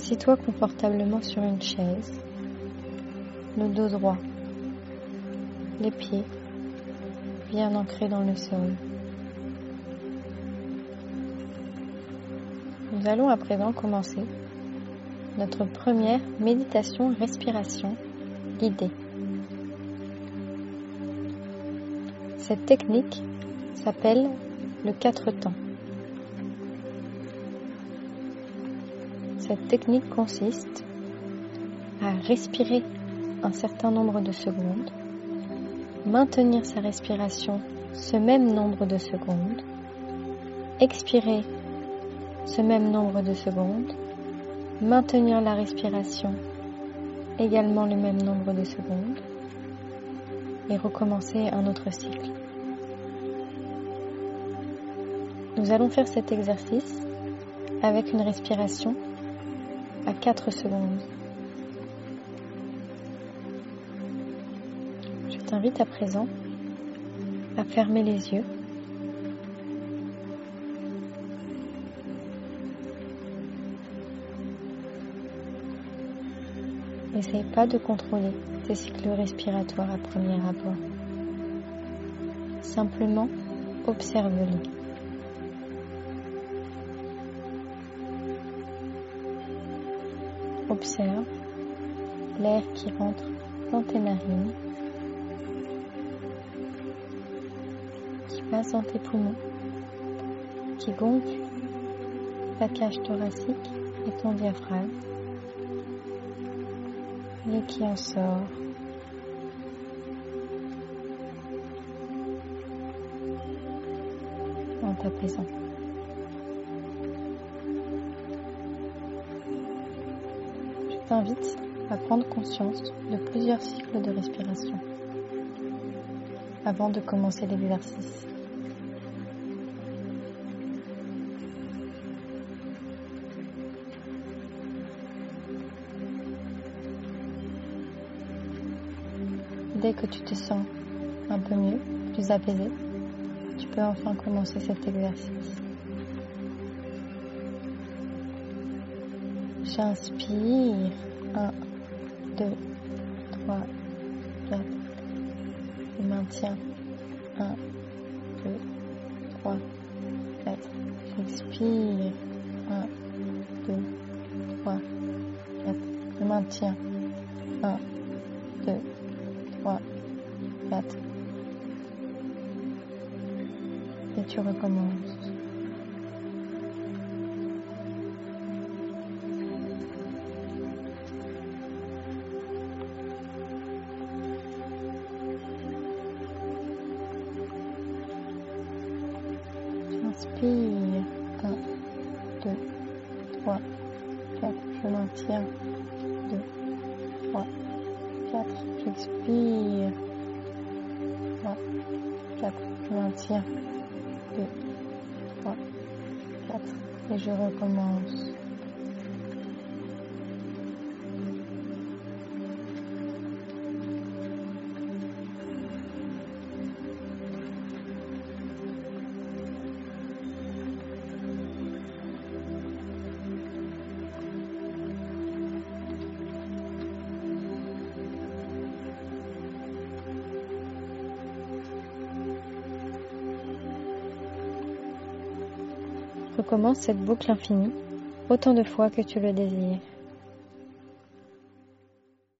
Assis-toi confortablement sur une chaise, le dos droit, les pieds bien ancrés dans le sol. Nous allons à présent commencer notre première méditation respiration guidée. Cette technique s'appelle le quatre temps. Cette technique consiste à respirer un certain nombre de secondes, maintenir sa respiration ce même nombre de secondes, expirer ce même nombre de secondes, maintenir la respiration également le même nombre de secondes et recommencer un autre cycle. Nous allons faire cet exercice avec une respiration à 4 secondes. Je t'invite à présent à fermer les yeux N'essaye pas de contrôler tes cycles respiratoires à premier abord. Simplement observe-les. Observe l'air qui rentre dans tes narines, qui passe dans tes poumons, qui gonfle ta cage thoracique et ton diaphragme et qui en sort. En t'apaisant. T'invite à prendre conscience de plusieurs cycles de respiration avant de commencer l'exercice. Dès que tu te sens un peu mieux, plus apaisé, tu peux enfin commencer cet exercice. J'inspire 1, 2, 3, 4. Je maintiens 1, 2, 3, 4. J'expire 1, 2, 3, 4. Je maintiens 1, 2, 3, 4. Et tu recommences. J'inspire. 1, 2, 3, 4. Je maintiens. 2, 3, 4. J'expire. 3, 4. Je maintiens. 2, 3, 4. Et je recommence. Recommence cette boucle infinie autant de fois que tu le désires.